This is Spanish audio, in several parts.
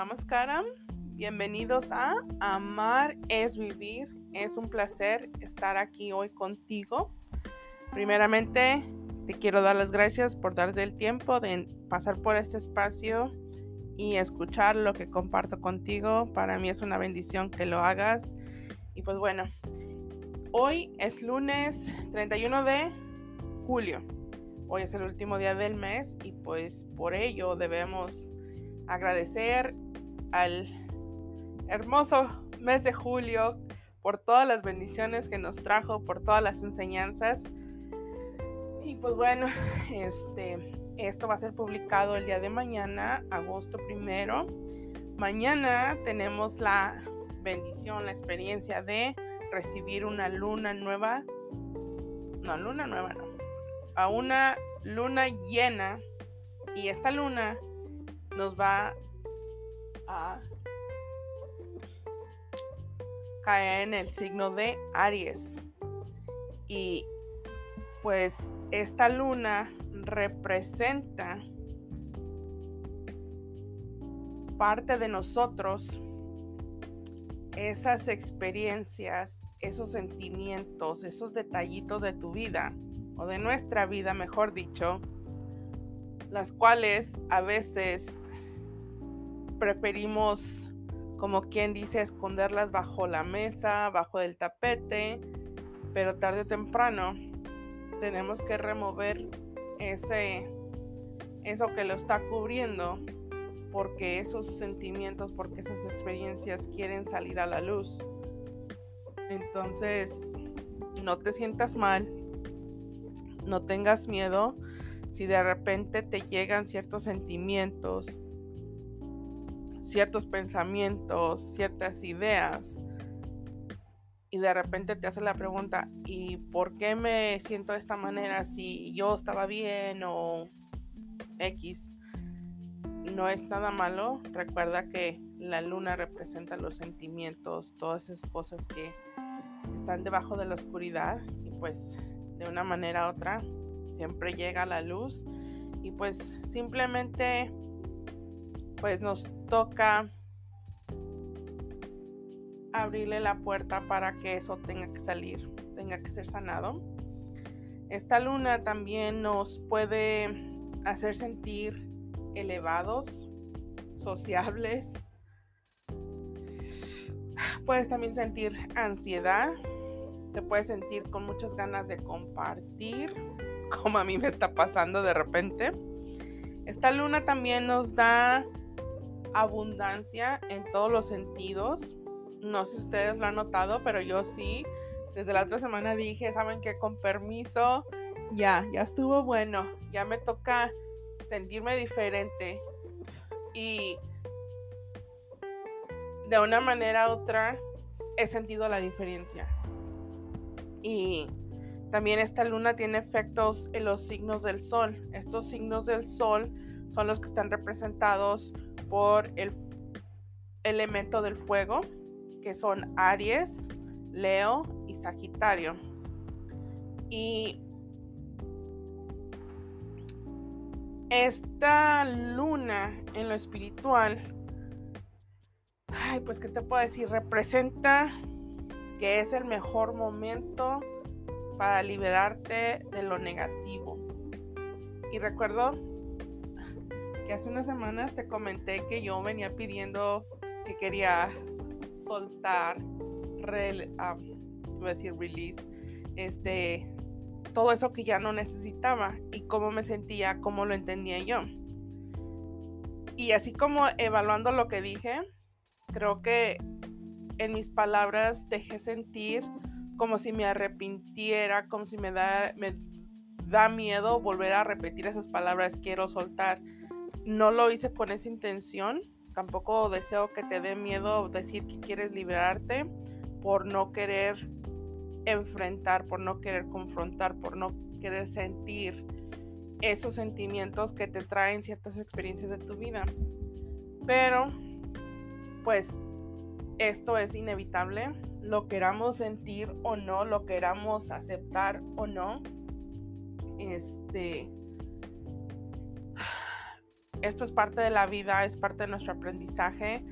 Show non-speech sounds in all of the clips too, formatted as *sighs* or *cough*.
Namaskaram. Bienvenidos a Amar es Vivir. Es un placer estar aquí hoy contigo. Primeramente, te quiero dar las gracias por darte el tiempo de pasar por este espacio y escuchar lo que comparto contigo. Para mí es una bendición que lo hagas. Y pues bueno, hoy es lunes 31 de julio. Hoy es el último día del mes y pues por ello debemos agradecer al hermoso mes de julio por todas las bendiciones que nos trajo, por todas las enseñanzas. Y pues bueno, *laughs* este, esto va a ser publicado el día de mañana, agosto primero. Mañana tenemos la bendición, la experiencia de recibir una luna nueva. No, luna nueva no. A una luna llena. Y esta luna nos va a caer en el signo de Aries. Y pues esta luna representa parte de nosotros, esas experiencias, esos sentimientos, esos detallitos de tu vida, o de nuestra vida, mejor dicho, las cuales a veces preferimos, como quien dice, esconderlas bajo la mesa, bajo el tapete, pero tarde o temprano tenemos que remover ese eso que lo está cubriendo porque esos sentimientos, porque esas experiencias quieren salir a la luz. Entonces, no te sientas mal, no tengas miedo, si de repente te llegan ciertos sentimientos, ciertos pensamientos, ciertas ideas, y de repente te hace la pregunta, ¿y por qué me siento de esta manera si yo estaba bien o X? No es nada malo, recuerda que la luna representa los sentimientos, todas esas cosas que están debajo de la oscuridad y pues de una manera u otra siempre llega la luz y pues simplemente pues nos toca abrirle la puerta para que eso tenga que salir, tenga que ser sanado. Esta luna también nos puede hacer sentir elevados, sociables. Puedes también sentir ansiedad, te puedes sentir con muchas ganas de compartir, como a mí me está pasando de repente. Esta luna también nos da abundancia en todos los sentidos. No sé si ustedes lo han notado, pero yo sí. Desde la otra semana dije, ¿saben qué? Con permiso, ya, ya estuvo bueno. Ya me toca sentirme diferente. Y de una manera u otra he sentido la diferencia. Y también esta luna tiene efectos en los signos del sol. Estos signos del sol son los que están representados por el elemento del fuego, que son Aries, Leo y Sagitario. Y esta luna en lo espiritual, ay, pues, ¿qué te puedo decir? Representa que es el mejor momento para liberarte de lo negativo. Y recuerdo hace unas semanas te comenté que yo venía pidiendo que quería soltar, a decir release, este, todo eso que ya no necesitaba y cómo me sentía, cómo lo entendía yo. Y así como evaluando lo que dije, creo que en mis palabras dejé sentir como si me arrepintiera, como si me da miedo volver a repetir esas palabras, quiero soltar. No lo hice con esa intención, tampoco deseo que te dé miedo decir que quieres liberarte por no querer enfrentar, por no querer confrontar, por no querer sentir esos sentimientos que te traen ciertas experiencias de tu vida. Pero, pues esto es inevitable, lo queramos sentir o no, lo queramos aceptar o no. Este esto es parte de la vida, es parte de nuestro aprendizaje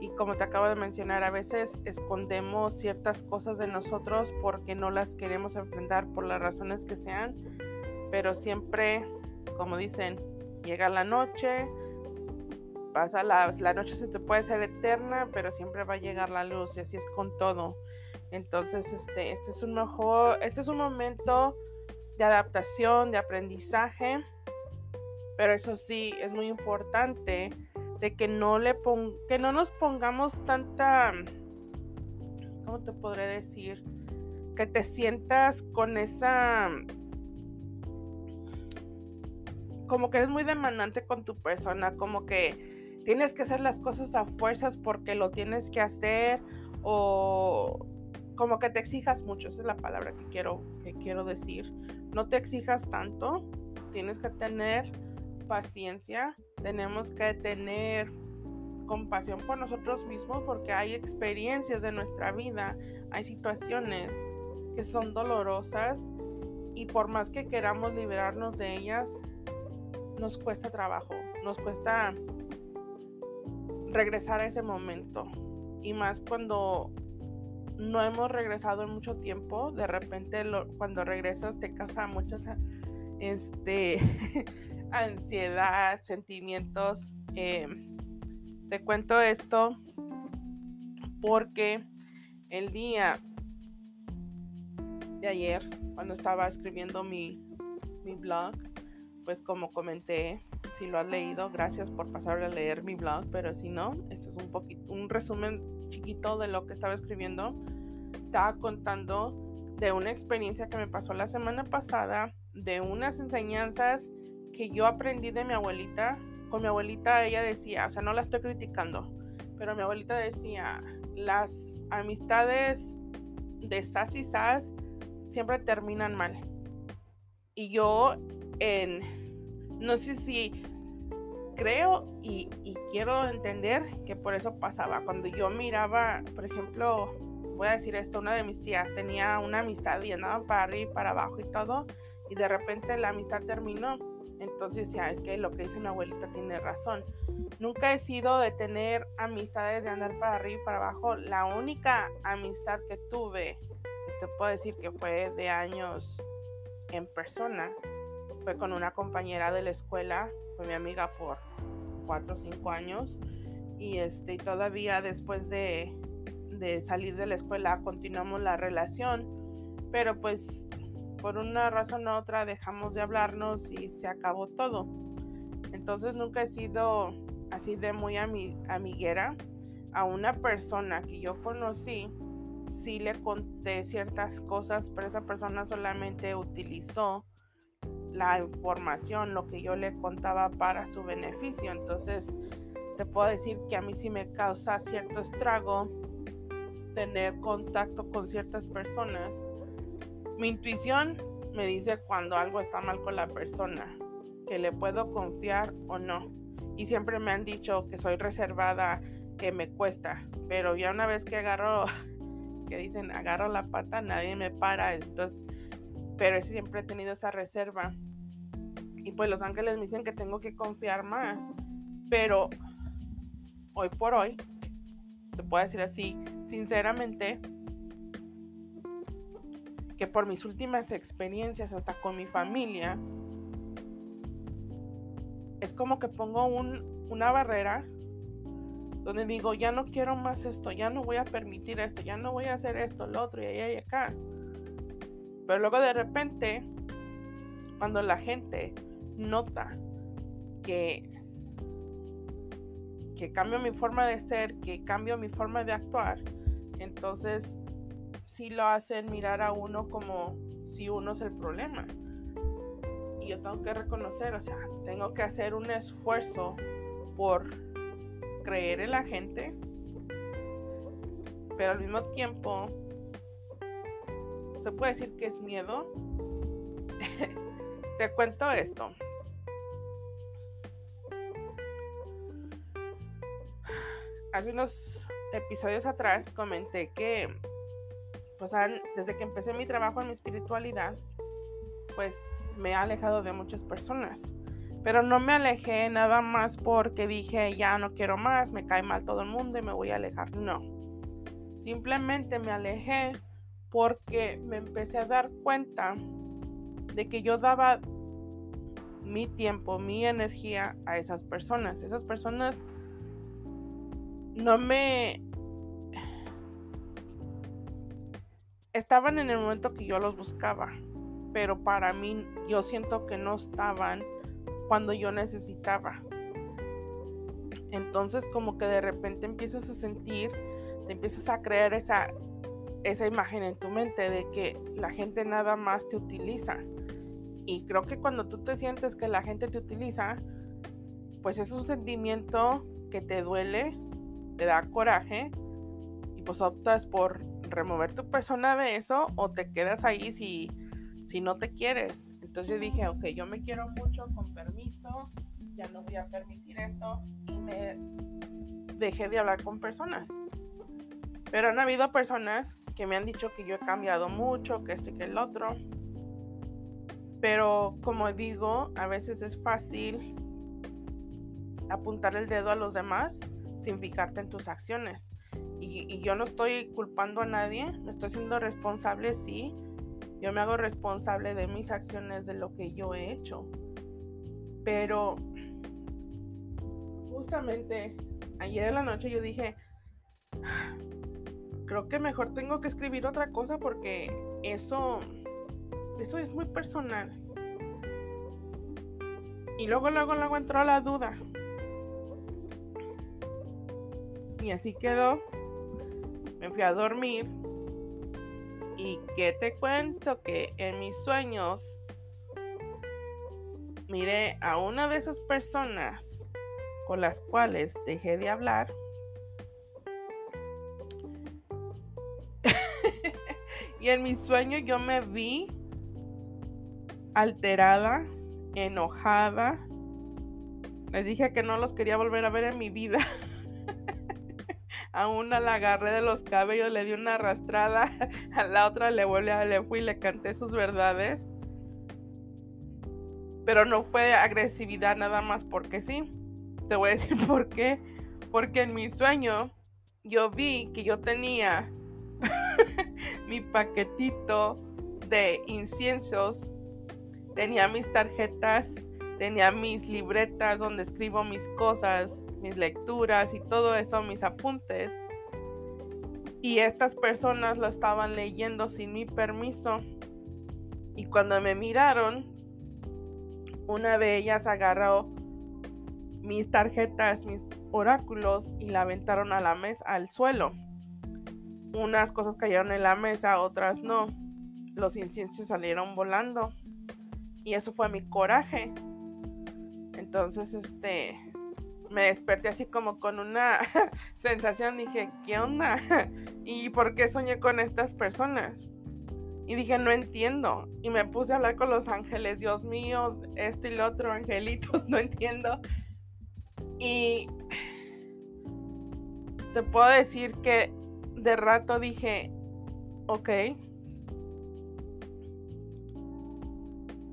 y como te acabo de mencionar, a veces escondemos ciertas cosas de nosotros porque no las queremos enfrentar por las razones que sean, pero siempre, como dicen, llega la noche, pasa la, la noche se te puede ser eterna, pero siempre va a llegar la luz y así es con todo. Entonces, este, este es un mejor, este es un momento de adaptación, de aprendizaje, pero eso sí, es muy importante de que no le que no nos pongamos tanta ¿cómo te podré decir? que te sientas con esa como que eres muy demandante con tu persona, como que tienes que hacer las cosas a fuerzas porque lo tienes que hacer o como que te exijas mucho, esa es la palabra que quiero que quiero decir. No te exijas tanto, tienes que tener paciencia, tenemos que tener compasión por nosotros mismos porque hay experiencias de nuestra vida, hay situaciones que son dolorosas y por más que queramos liberarnos de ellas, nos cuesta trabajo, nos cuesta regresar a ese momento. Y más cuando no hemos regresado en mucho tiempo, de repente cuando regresas te causa muchas este, *laughs* ansiedad, sentimientos. Em, te cuento esto porque el día de ayer, cuando estaba escribiendo mi, mi blog, pues como comenté, si lo has leído, gracias por pasar a leer mi blog, pero si no, esto es un poquito, un resumen chiquito de lo que estaba escribiendo. Estaba contando de una experiencia que me pasó la semana pasada, de unas enseñanzas que yo aprendí de mi abuelita. Con mi abuelita ella decía, o sea, no la estoy criticando, pero mi abuelita decía, las amistades de sas y sas siempre terminan mal. Y yo en, no sé si creo y, y, quiero entender que por eso pasaba. Cuando yo miraba, por ejemplo, voy a decir esto, una de mis tías tenía una amistad y andaba para arriba y para abajo y todo, y de repente la amistad terminó entonces ya es que lo que dice mi abuelita tiene razón. Nunca he sido de tener amistades de andar para arriba y para abajo. La única amistad que tuve, que te puedo decir que fue de años en persona, fue con una compañera de la escuela, fue mi amiga por cuatro o cinco años. Y este, todavía después de, de salir de la escuela continuamos la relación. Pero pues por una razón u otra dejamos de hablarnos y se acabó todo. Entonces nunca he sido así de muy amiguera. A una persona que yo conocí, sí le conté ciertas cosas, pero esa persona solamente utilizó la información, lo que yo le contaba para su beneficio. Entonces, te puedo decir que a mí sí me causa cierto estrago tener contacto con ciertas personas mi intuición me dice cuando algo está mal con la persona, que le puedo confiar o no. Y siempre me han dicho que soy reservada, que me cuesta, pero ya una vez que agarro, *laughs* que dicen agarro la pata, nadie me para. Entonces, pero siempre he tenido esa reserva. Y pues los ángeles me dicen que tengo que confiar más. Pero hoy por hoy, te puedo decir así, sinceramente, que por mis últimas experiencias hasta con mi familia, es como que pongo una barrera donde digo, ya no quiero más esto, ya no voy a permitir esto, ya no voy a hacer esto, lo otro y allá y acá. Pero luego de repente, cuando la gente nota que, que cambio mi forma de ser, que cambio mi forma de actuar, entonces sí lo hacen mirar a uno como si uno es el problema. Y yo tengo que reconocer, o sea, tengo que hacer un esfuerzo por creer en la gente, pero al mismo tiempo se puede decir que es miedo. *laughs* Te cuento esto. Hace unos episodios atrás comenté que pues desde que empecé mi trabajo en mi espiritualidad, pues me ha alejado de muchas personas. Pero no me alejé nada más porque dije, ya no quiero más, me cae mal todo el mundo y me voy a alejar. No. Simplemente me alejé porque me empecé a dar cuenta de que yo daba mi tiempo, mi energía a esas personas. Esas personas no me... Estaban en el momento que yo los buscaba, pero para mí yo siento que no estaban cuando yo necesitaba. Entonces como que de repente empiezas a sentir, te empiezas a crear esa, esa imagen en tu mente de que la gente nada más te utiliza. Y creo que cuando tú te sientes que la gente te utiliza, pues es un sentimiento que te duele, te da coraje y pues optas por remover tu persona de eso o te quedas ahí si, si no te quieres. Entonces yo dije, ok, yo me quiero mucho, con permiso, ya no voy a permitir esto y me dejé de hablar con personas. Pero han habido personas que me han dicho que yo he cambiado mucho, que esto y que el otro. Pero como digo, a veces es fácil apuntar el dedo a los demás sin fijarte en tus acciones. Y, yo no estoy culpando a nadie, me estoy siendo responsable, sí. Yo me hago responsable de mis acciones, de lo que yo he hecho. Pero justamente ayer en la noche yo dije, *sighs* creo que mejor tengo que escribir otra cosa porque eso, eso es muy personal. Y luego, luego, luego entró la duda. Y así quedó. Me fui a dormir. Y que te cuento que en mis sueños miré a una de esas personas con las cuales dejé de hablar. *laughs* y en mi sueño yo me vi alterada, enojada. Les dije que no los quería volver a ver en mi vida. *laughs* A una la agarré de los cabellos, le di una arrastrada, *laughs* a la otra le volví, le fui y le canté sus verdades. Pero no fue agresividad nada más porque sí. Te voy a decir *laughs* por qué. Porque en mi sueño yo vi que yo tenía *laughs* mi paquetito de inciensos, tenía mis tarjetas, tenía mis libretas donde escribo mis cosas, mis lecturas y todo eso, mis apuntes. Y estas personas lo estaban leyendo sin mi permiso. Y cuando me miraron, una de ellas agarró mis tarjetas, mis oráculos y la aventaron a la mesa, al suelo. Unas cosas cayeron en la mesa, otras no. Los inciensos salieron volando. Y eso fue mi coraje. Entonces, este, me desperté así como con una *laughs* sensación, dije, ¿qué onda? *laughs* ¿Y por qué soñé con estas personas? Y dije, no entiendo. Y me puse a hablar con los ángeles, Dios mío, esto y lo otro, angelitos, *laughs* no entiendo. Y te puedo decir que de rato dije, ok.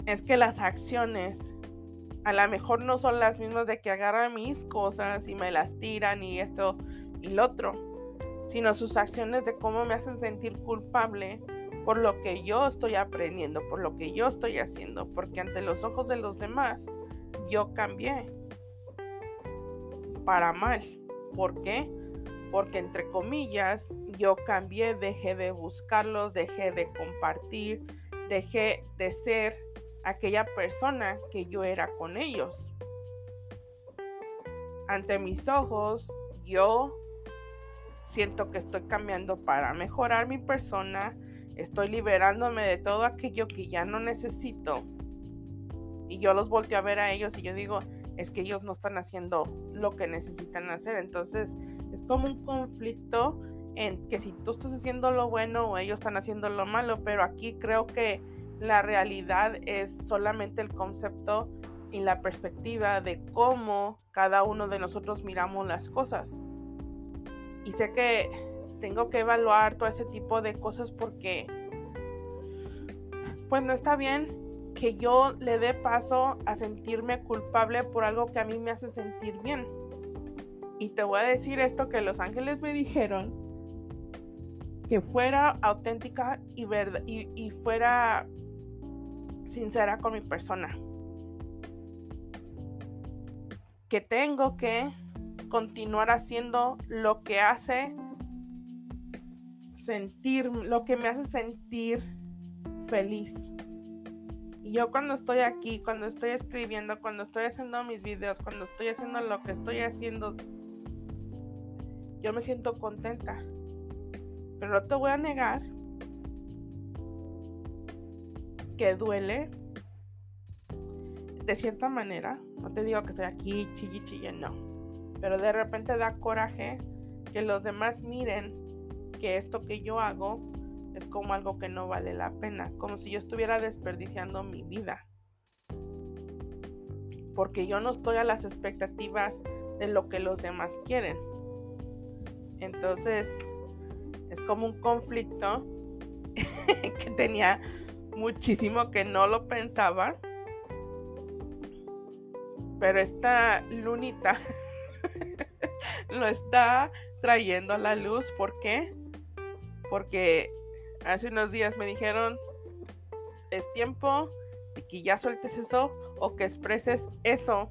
Es que las acciones a lo mejor no son las mismas de que agarran mis cosas y me las tiran y esto y lo otro, sino sus acciones de cómo me hacen sentir culpable por lo que yo estoy aprendiendo, por lo que yo estoy haciendo, porque ante los ojos de los demás yo cambié para mal. ¿Por qué? Porque entre comillas yo cambié, dejé de buscarlos, dejé de compartir, dejé de ser aquella persona que yo era con ellos. Ante mis ojos, yo siento que estoy cambiando para mejorar mi persona, estoy liberándome de todo aquello que ya no necesito. Y yo los volteo a ver a ellos y yo digo, es que ellos no están haciendo lo que necesitan hacer. Entonces es como un conflicto en que si tú estás haciendo lo bueno o ellos están haciendo lo malo, pero aquí creo que la realidad es solamente el concepto y la perspectiva de cómo cada uno de nosotros miramos las cosas. Y sé que tengo que evaluar todo ese tipo de cosas porque pues no está bien que yo le dé paso a sentirme culpable por algo que a mí me hace sentir bien. Y te voy a decir esto que los ángeles me dijeron, que fuera auténtica y, y, y fuera sincera con mi persona. Que tengo que continuar haciendo lo que hace sentir, lo que me hace sentir feliz. Y yo cuando estoy aquí, cuando estoy escribiendo, cuando estoy haciendo mis videos, cuando estoy haciendo lo que estoy haciendo, yo me siento contenta. Pero no te voy a negar que duele de cierta manera. No te digo que estoy aquí chille chille, no. Pero de repente da coraje que los demás miren que esto que yo hago es como algo que no vale la pena, como si yo estuviera desperdiciando mi vida. Porque yo no estoy a las expectativas de lo que los demás quieren. Entonces, es como un conflicto *laughs* que tenía muchísimo que no lo pensaba. Pero esta lunita *laughs* lo está trayendo a la luz. ¿Por qué? porque hace unos días me dijeron, es tiempo de que ya sueltes eso o que expreses eso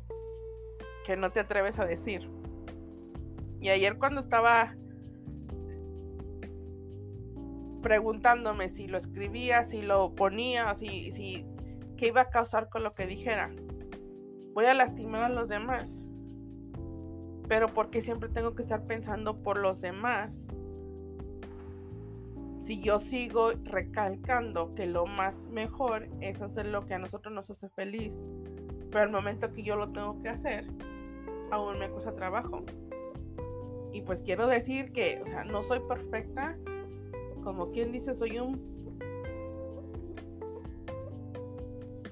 que no te atreves a decir. Y ayer cuando estaba preguntándome si lo escribía, si lo ponía, si, si qué iba a causar con lo que dijera. Voy a lastimar a los demás. Pero porque siempre tengo que estar pensando por los demás si yo sigo recalcando que lo más mejor es hacer lo que a nosotros nos hace feliz, pero al momento que yo lo tengo que hacer, aún me cuesta trabajo. Y pues quiero decir que, o sea, no soy perfecta, como quien dice, soy un...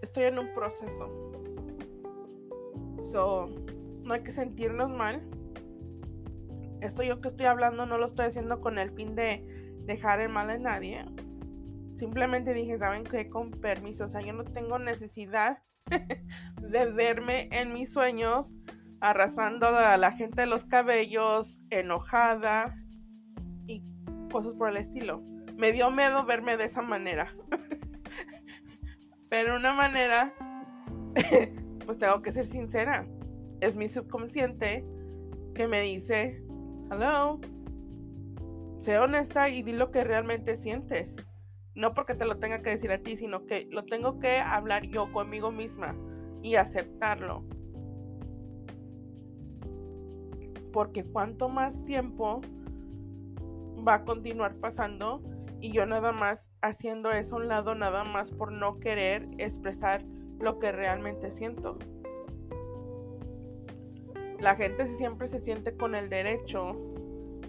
Estoy en un proceso. So, no hay que sentirnos mal. Esto yo que estoy hablando no lo estoy haciendo con el fin de dejar el mal en nadie. Simplemente dije, ¿saben qué? Con permiso, o sea, yo no tengo necesidad *laughs* de verme en mis sueños arrasando a la gente de los cabellos, enojada cosas por el estilo. Me dio miedo verme de esa manera. *laughs* Pero una manera, *laughs* pues tengo que ser sincera. Es mi subconsciente que me dice, hello, sé honesta y di lo que realmente sientes. No porque te lo tenga que decir a ti, sino que lo tengo que hablar yo conmigo misma y aceptarlo. Porque cuanto más tiempo va a continuar pasando y yo nada más haciendo eso a un lado, nada más por no querer expresar lo que realmente siento. La gente siempre se siente con el derecho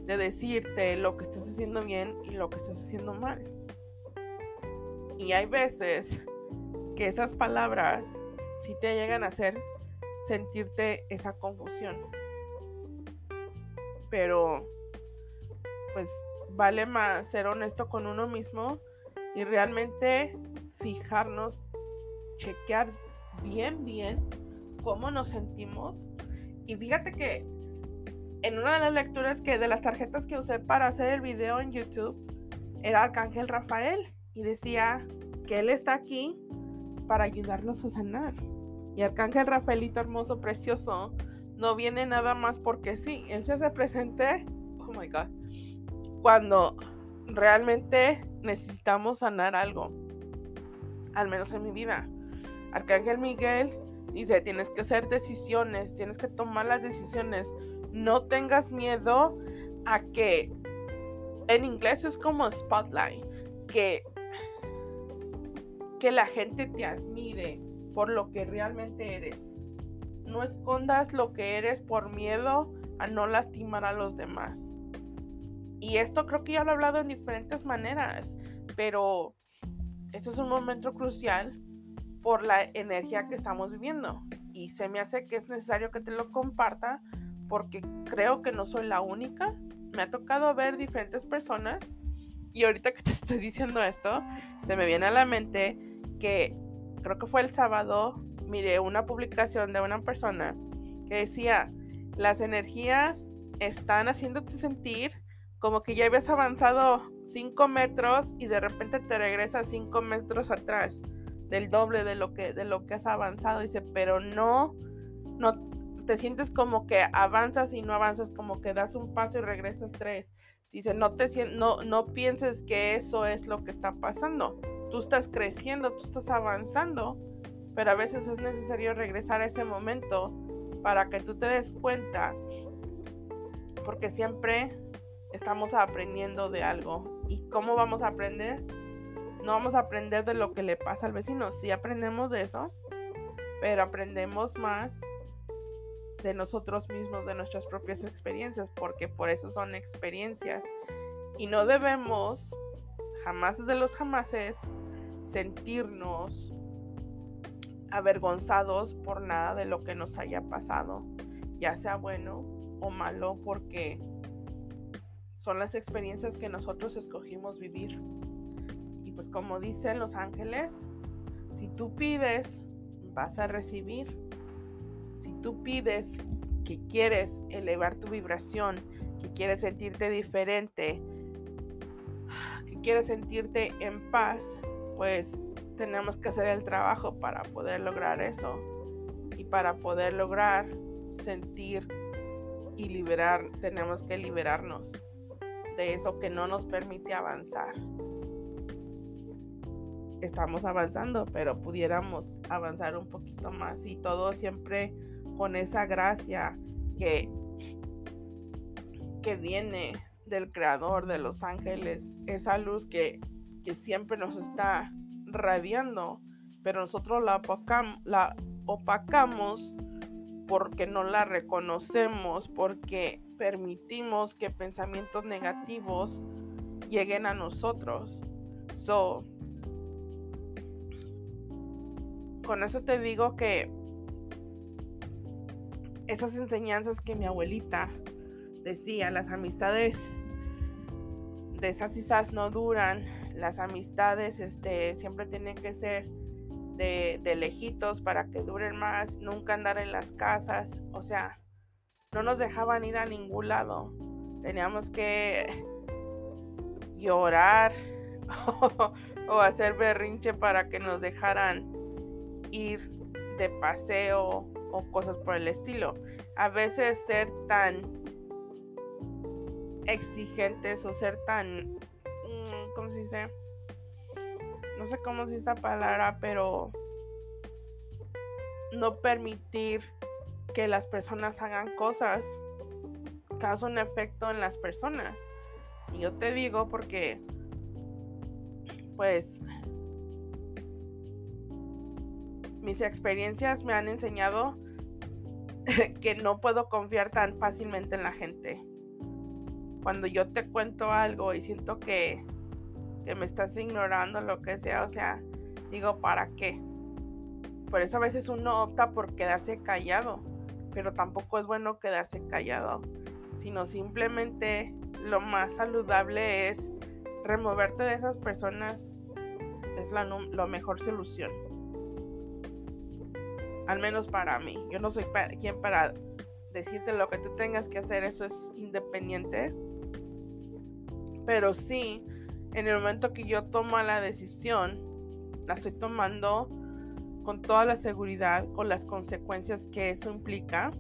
de decirte lo que estás haciendo bien y lo que estás haciendo mal. Y hay veces que esas palabras sí te llegan a hacer sentirte esa confusión. Pero pues vale más ser honesto con uno mismo y realmente fijarnos, chequear bien, bien cómo nos sentimos. Y fíjate que en una de las lecturas que de las tarjetas que usé para hacer el video en YouTube era Arcángel Rafael y decía que él está aquí para ayudarnos a sanar. Y Arcángel Rafaelito hermoso, precioso, no viene nada más porque sí, él se hace presente, oh my god, cuando realmente necesitamos sanar algo, al menos en mi vida. Arcángel Miguel dice, tienes que hacer decisiones, tienes que tomar las decisiones no tengas miedo a que en inglés es como spotlight, que, que la gente te admire por lo que realmente eres. No escondas lo que eres por miedo a no lastimar a los demás. Y esto creo que ya lo he hablado en diferentes maneras, pero esto es un momento crucial por la energía que estamos viviendo. Y se me hace que es necesario que te lo comparta porque creo que no soy la única. Me ha tocado ver diferentes personas y ahorita que te *laughs* estoy diciendo esto, se me viene a la mente que creo que fue el sábado, miré una publicación de una persona que decía, las energías están haciéndote sentir como que ya habías avanzado 5 metros y de repente te regresas 5 metros atrás del doble de lo que de lo que has avanzado dice pero no no te sientes como que avanzas y no avanzas como que das un paso y regresas tres. Dice no te no no pienses que eso es lo que está pasando. Tú estás creciendo tú estás avanzando pero a veces es necesario regresar a ese momento para que tú te des cuenta porque siempre estamos aprendiendo de algo. ¿Y cómo vamos a aprender? No vamos a aprender de lo que le pasa al vecino. Sí aprendemos de eso, pero aprendemos más de nosotros mismos, de nuestras propias experiencias, porque por eso son experiencias. Y no debemos, jamás de los jamases, sentirnos avergonzados por nada de lo que nos haya pasado, ya sea bueno o malo, porque son las experiencias que nosotros escogimos vivir. Y pues como dicen los ángeles, si tú pides, vas a recibir. Si tú pides que quieres elevar tu vibración, que quieres sentirte diferente, que quieres sentirte en paz, pues tenemos que hacer el trabajo para poder lograr eso. Y para poder lograr sentir y liberar, tenemos que liberarnos eso que no nos permite avanzar. Estamos avanzando, pero pudiéramos avanzar un poquito más y todo siempre con esa gracia que, que viene del creador de los ángeles, esa luz que, que siempre nos está radiando, pero nosotros la opacamos porque no la reconocemos, porque permitimos que pensamientos negativos lleguen a nosotros. So, con eso te digo que esas enseñanzas que mi abuelita decía, las amistades de esas quizás no duran, las amistades este, siempre tienen que ser de, de lejitos para que duren más, nunca andar en las casas, o sea, no nos dejaban ir a ningún lado. Teníamos que llorar *laughs* o, hacer berrinche para que nos dejaran ir de paseo o cosas por el estilo. A veces ser tan exigentes o ser tan, mm, ¿cómo se dice? No sé cómo se dice esa palabra, pero no permitir que las personas hagan cosas causa un efecto en las personas. Y yo te digo porque, pues, mis experiencias me han enseñado *laughs* que no puedo confiar tan fácilmente en la gente. Cuando yo te cuento algo y siento que, que me estás ignorando, lo que sea, o sea, digo, ¿para qué? Por eso a veces uno opta por quedarse callado pero tampoco es bueno quedarse callado, sino simplemente lo más saludable es removerte de esas personas, es la, mejor solución. Al menos para mí. Yo no soy quien para decirte lo que tú tengas que hacer, eso es independiente. Pero sí, en el momento que yo tomo la decisión, la estoy tomando con toda la seguridad, con las consecuencias que eso implica,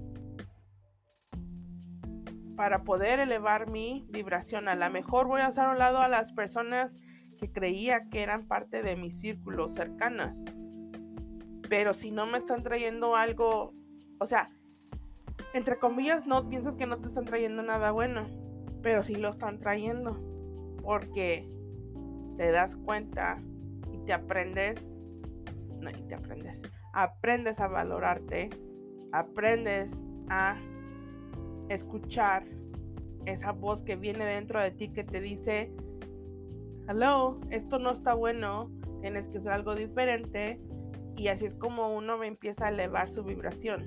para poder elevar mi vibración. A lo mejor voy a hacer a un lado a las personas que creía que eran parte de mis círculos cercanas. Pero si no me están trayendo algo, o sea, entre comillas, no piensas que no te están trayendo nada bueno, pero sí lo están trayendo. Porque te das cuenta y te aprendes no, y te aprendes. Aprendes a valorarte, aprendes a escuchar esa voz que viene dentro de ti que te dice, hello, esto no está bueno, tienes que hacer algo diferente. Y así es como uno empieza a elevar su vibración,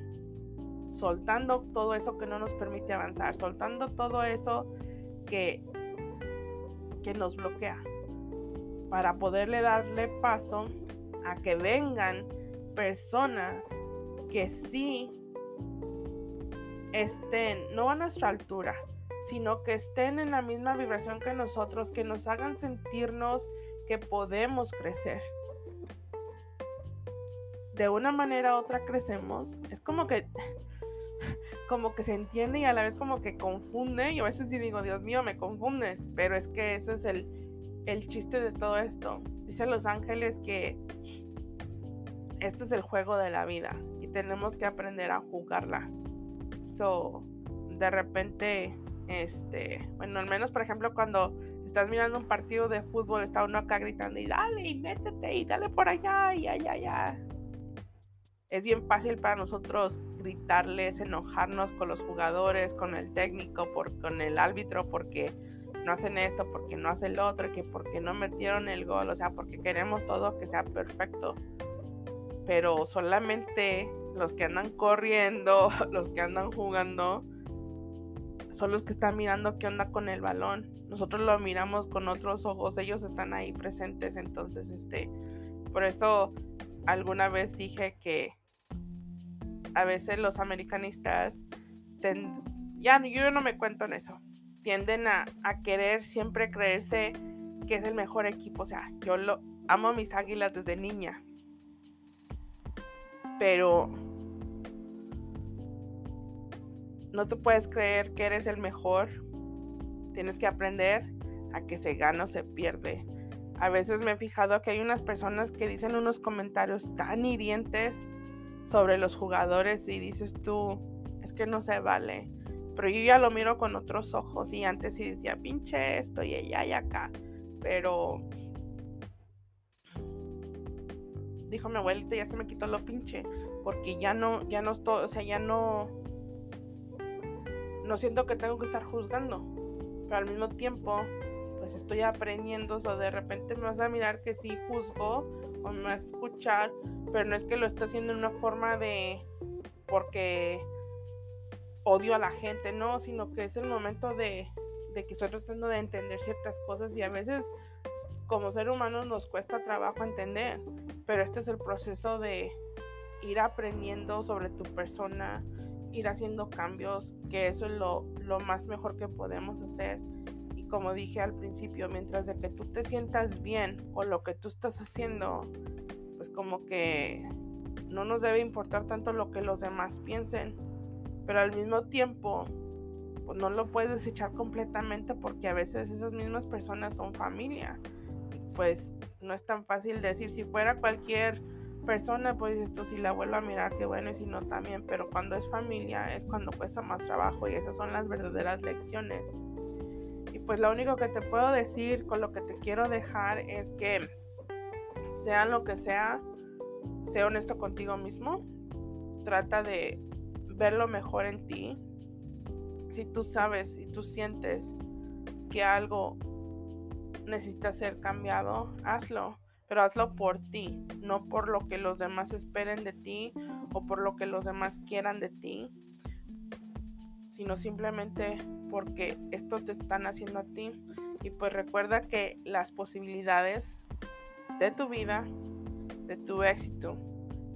soltando todo eso que no nos permite avanzar, soltando todo eso que, que nos bloquea, para poderle darle paso a que vengan personas que sí estén, no a nuestra altura, sino que estén en la misma vibración que nosotros, que nos hagan sentirnos que podemos crecer. De una manera u otra crecemos. Es como que *laughs* como que se entiende y a la vez como que confunde. Y a veces sí digo, Dios mío, me confundes. Pero es que ese es el, el chiste de todo esto. Dice Los Ángeles que este es el juego de la vida y tenemos que aprender a jugarla. So, de repente, este, bueno, al menos por ejemplo cuando estás mirando un partido de fútbol, está uno acá gritando y dale y métete y dale por allá y allá, allá. Es bien fácil para nosotros gritarles, enojarnos con los jugadores, con el técnico, por, con el árbitro, porque no hacen esto, porque no hacen lo otro, que porque no metieron el gol, o sea, porque queremos todo que sea perfecto. Pero solamente los que andan corriendo, *laughs* los que andan jugando, son los que están mirando qué onda con el balón. Nosotros lo miramos con otros ojos, ellos están ahí presentes, entonces este, por eso alguna vez dije que a veces los americanistas, ya yo no me cuento en eso, tienden a, querer siempre creerse que es el mejor equipo. O sea, yo lo amo mis águilas desde niña. Pero no te puedes creer que eres el mejor. Tienes que aprender a que se gana o se pierde. A veces me he fijado que hay unas personas que dicen unos comentarios tan hirientes sobre los jugadores y dices tú, es que no se vale. Pero yo ya lo miro con otros ojos y antes sí decía, pinche esto y allá y acá. Pero dijo mi abuelita, ya se me quitó lo pinche, porque ya no, ya no estoy, o sea, ya no, no siento que tengo que estar juzgando, pero al mismo tiempo, pues estoy aprendiendo, o sea, de repente me vas a mirar que sí juzgo o me vas a escuchar, pero no es que lo esté haciendo en una forma de porque odio a la gente, no, sino que es el momento de, que estoy tratando de entender ciertas cosas y a veces como ser humano nos cuesta trabajo entender, pero este es el proceso de ir aprendiendo sobre tu persona, ir haciendo cambios, que eso es lo, lo más mejor que podemos hacer. Y como dije al principio, mientras de que tú te sientas bien con lo que tú estás haciendo, pues como que no nos debe importar tanto lo que los demás piensen, pero al mismo tiempo pues no lo puedes desechar completamente porque a veces esas mismas personas son familia. Pues no es tan fácil decir, si fuera cualquier persona, pues esto si la vuelvo a mirar, qué bueno, y si no también, pero cuando es familia es cuando cuesta más trabajo y esas son las verdaderas lecciones. Y pues lo único que te puedo decir con lo que te quiero dejar es que sea lo que sea, sea honesto contigo mismo. Trata de ver lo mejor en ti. Si tú sabes y tú sientes que algo necesita ser cambiado, hazlo. Pero hazlo por ti, no por lo que los demás esperen de ti o por lo que los demás quieran de ti, sino simplemente porque esto te están haciendo a ti. Y pues recuerda que las posibilidades de tu vida, de tu éxito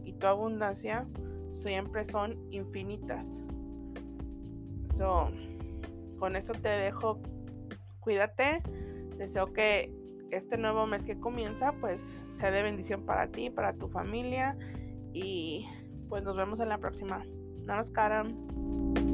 y tu abundancia siempre son infinitas. So, con esto te dejo. Cuídate. Deseo que este nuevo mes que comienza pues sea de bendición para ti, para tu familia y pues nos vemos en la próxima. Namaskaram.